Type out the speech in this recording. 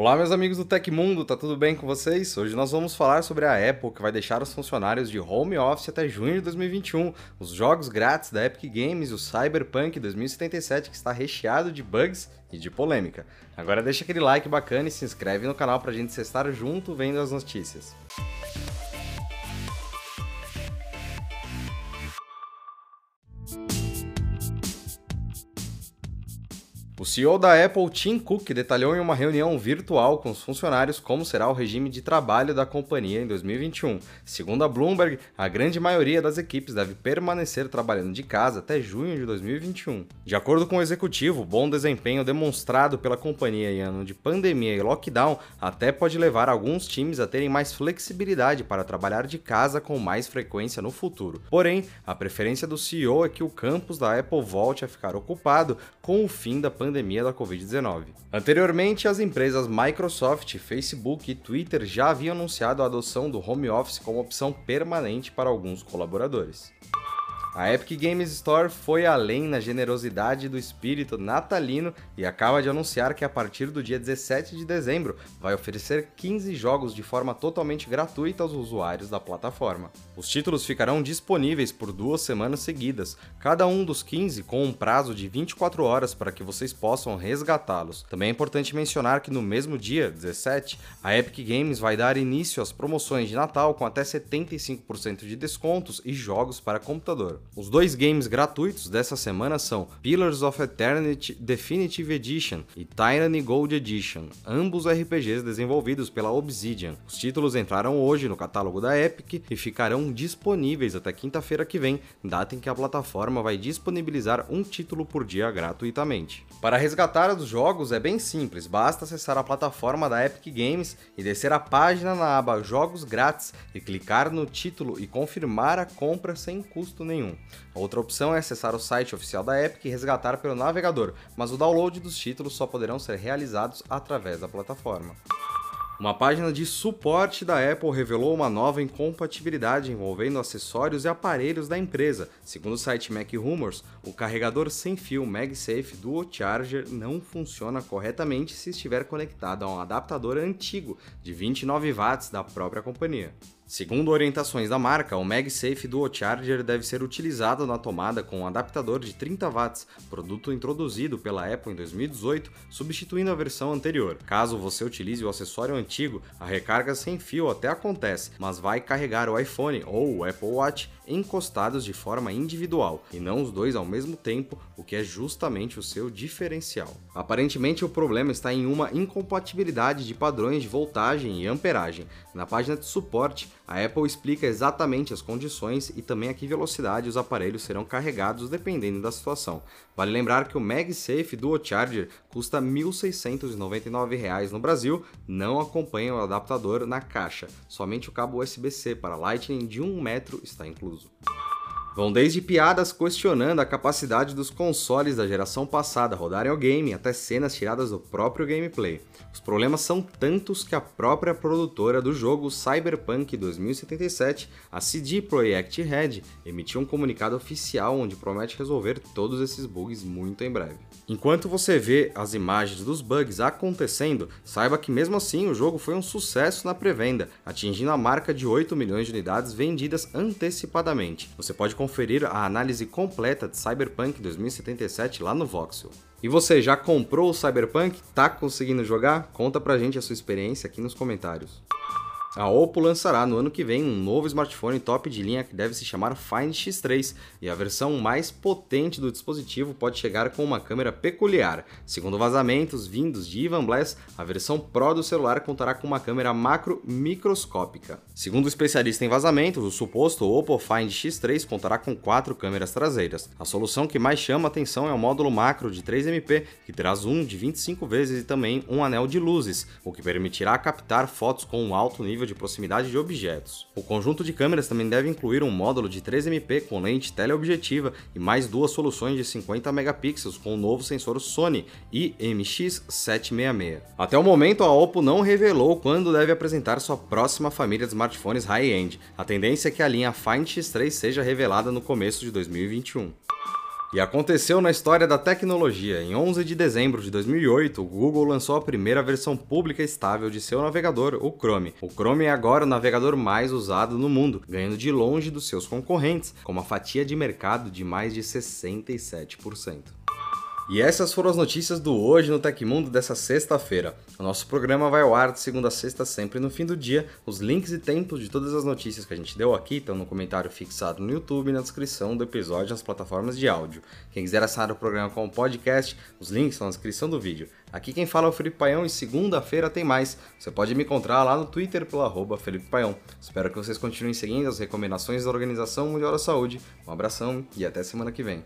Olá, meus amigos do Tecmundo, tá tudo bem com vocês? Hoje nós vamos falar sobre a Apple que vai deixar os funcionários de home office até junho de 2021, os jogos grátis da Epic Games e o Cyberpunk 2077 que está recheado de bugs e de polêmica. Agora deixa aquele like bacana e se inscreve no canal pra gente estar junto vendo as notícias. O CEO da Apple, Tim Cook, detalhou em uma reunião virtual com os funcionários como será o regime de trabalho da companhia em 2021. Segundo a Bloomberg, a grande maioria das equipes deve permanecer trabalhando de casa até junho de 2021. De acordo com o executivo, bom desempenho demonstrado pela companhia em ano de pandemia e lockdown até pode levar alguns times a terem mais flexibilidade para trabalhar de casa com mais frequência no futuro. Porém, a preferência do CEO é que o campus da Apple volte a ficar ocupado com o fim da pandemia pandemia da Covid-19. Anteriormente, as empresas Microsoft, Facebook e Twitter já haviam anunciado a adoção do home office como opção permanente para alguns colaboradores. A Epic Games Store foi além na generosidade do espírito natalino e acaba de anunciar que a partir do dia 17 de dezembro vai oferecer 15 jogos de forma totalmente gratuita aos usuários da plataforma. Os títulos ficarão disponíveis por duas semanas seguidas, cada um dos 15 com um prazo de 24 horas para que vocês possam resgatá-los. Também é importante mencionar que no mesmo dia, 17, a Epic Games vai dar início às promoções de Natal com até 75% de descontos e jogos para computador. Os dois games gratuitos dessa semana são Pillars of Eternity Definitive Edition e Tyranny Gold Edition, ambos RPGs desenvolvidos pela Obsidian. Os títulos entraram hoje no catálogo da Epic e ficarão disponíveis até quinta-feira que vem, data em que a plataforma vai disponibilizar um título por dia gratuitamente. Para resgatar os jogos é bem simples, basta acessar a plataforma da Epic Games e descer a página na aba Jogos Grátis e clicar no título e confirmar a compra sem custo nenhum. Outra opção é acessar o site oficial da Epic e resgatar pelo navegador, mas o download dos títulos só poderão ser realizados através da plataforma. Uma página de suporte da Apple revelou uma nova incompatibilidade envolvendo acessórios e aparelhos da empresa. Segundo o site Mac Rumors, o carregador sem fio MagSafe Duo Charger não funciona corretamente se estiver conectado a um adaptador antigo de 29 watts da própria companhia. Segundo orientações da marca, o MagSafe Duo Charger deve ser utilizado na tomada com um adaptador de 30 watts, produto introduzido pela Apple em 2018, substituindo a versão anterior. Caso você utilize o acessório antigo, a recarga sem fio até acontece, mas vai carregar o iPhone ou o Apple Watch encostados de forma individual e não os dois ao mesmo tempo, o que é justamente o seu diferencial. Aparentemente, o problema está em uma incompatibilidade de padrões de voltagem e amperagem. Na página de suporte, a Apple explica exatamente as condições e também a que velocidade os aparelhos serão carregados dependendo da situação. Vale lembrar que o MagSafe Duo Charger custa R$ 1.699 no Brasil, não acompanha o adaptador na caixa, somente o cabo USB-C para Lightning de 1 metro está incluso. Vão desde piadas questionando a capacidade dos consoles da geração passada rodarem o game até cenas tiradas do próprio gameplay. Os problemas são tantos que a própria produtora do jogo Cyberpunk 2077, a CD Projekt Red, emitiu um comunicado oficial onde promete resolver todos esses bugs muito em breve. Enquanto você vê as imagens dos bugs acontecendo, saiba que mesmo assim o jogo foi um sucesso na pré-venda, atingindo a marca de 8 milhões de unidades vendidas antecipadamente. Você pode conferir a análise completa de Cyberpunk 2077 lá no Voxel. E você já comprou o Cyberpunk? Tá conseguindo jogar? Conta pra gente a sua experiência aqui nos comentários. A Oppo lançará no ano que vem um novo smartphone top de linha que deve se chamar Find X3 e a versão mais potente do dispositivo pode chegar com uma câmera peculiar. Segundo vazamentos vindos de Ivan Bless, a versão Pro do celular contará com uma câmera macro microscópica. Segundo o especialista em vazamentos, o suposto Oppo Find X3 contará com quatro câmeras traseiras. A solução que mais chama atenção é o módulo macro de 3MP, que terá zoom de 25 vezes e também um anel de luzes, o que permitirá captar fotos com um alto nível de proximidade de objetos. O conjunto de câmeras também deve incluir um módulo de 3MP com lente teleobjetiva e mais duas soluções de 50 megapixels com o novo sensor Sony IMX766. Até o momento, a Oppo não revelou quando deve apresentar sua próxima família de smartphones high-end. A tendência é que a linha Find X3 seja revelada no começo de 2021. E aconteceu na história da tecnologia. Em 11 de dezembro de 2008, o Google lançou a primeira versão pública estável de seu navegador, o Chrome. O Chrome é agora o navegador mais usado no mundo, ganhando de longe dos seus concorrentes, com uma fatia de mercado de mais de 67%. E essas foram as notícias do Hoje no Tecmundo dessa sexta-feira. O nosso programa vai ao ar de segunda a sexta, sempre no fim do dia. Os links e tempos de todas as notícias que a gente deu aqui estão no comentário fixado no YouTube e na descrição do episódio nas plataformas de áudio. Quem quiser assinar o programa como podcast, os links estão na descrição do vídeo. Aqui quem fala é o Felipe Paião e segunda-feira tem mais. Você pode me encontrar lá no Twitter pelo arroba Felipe Paião. Espero que vocês continuem seguindo as recomendações da Organização Mundial da Saúde. Um abração e até semana que vem.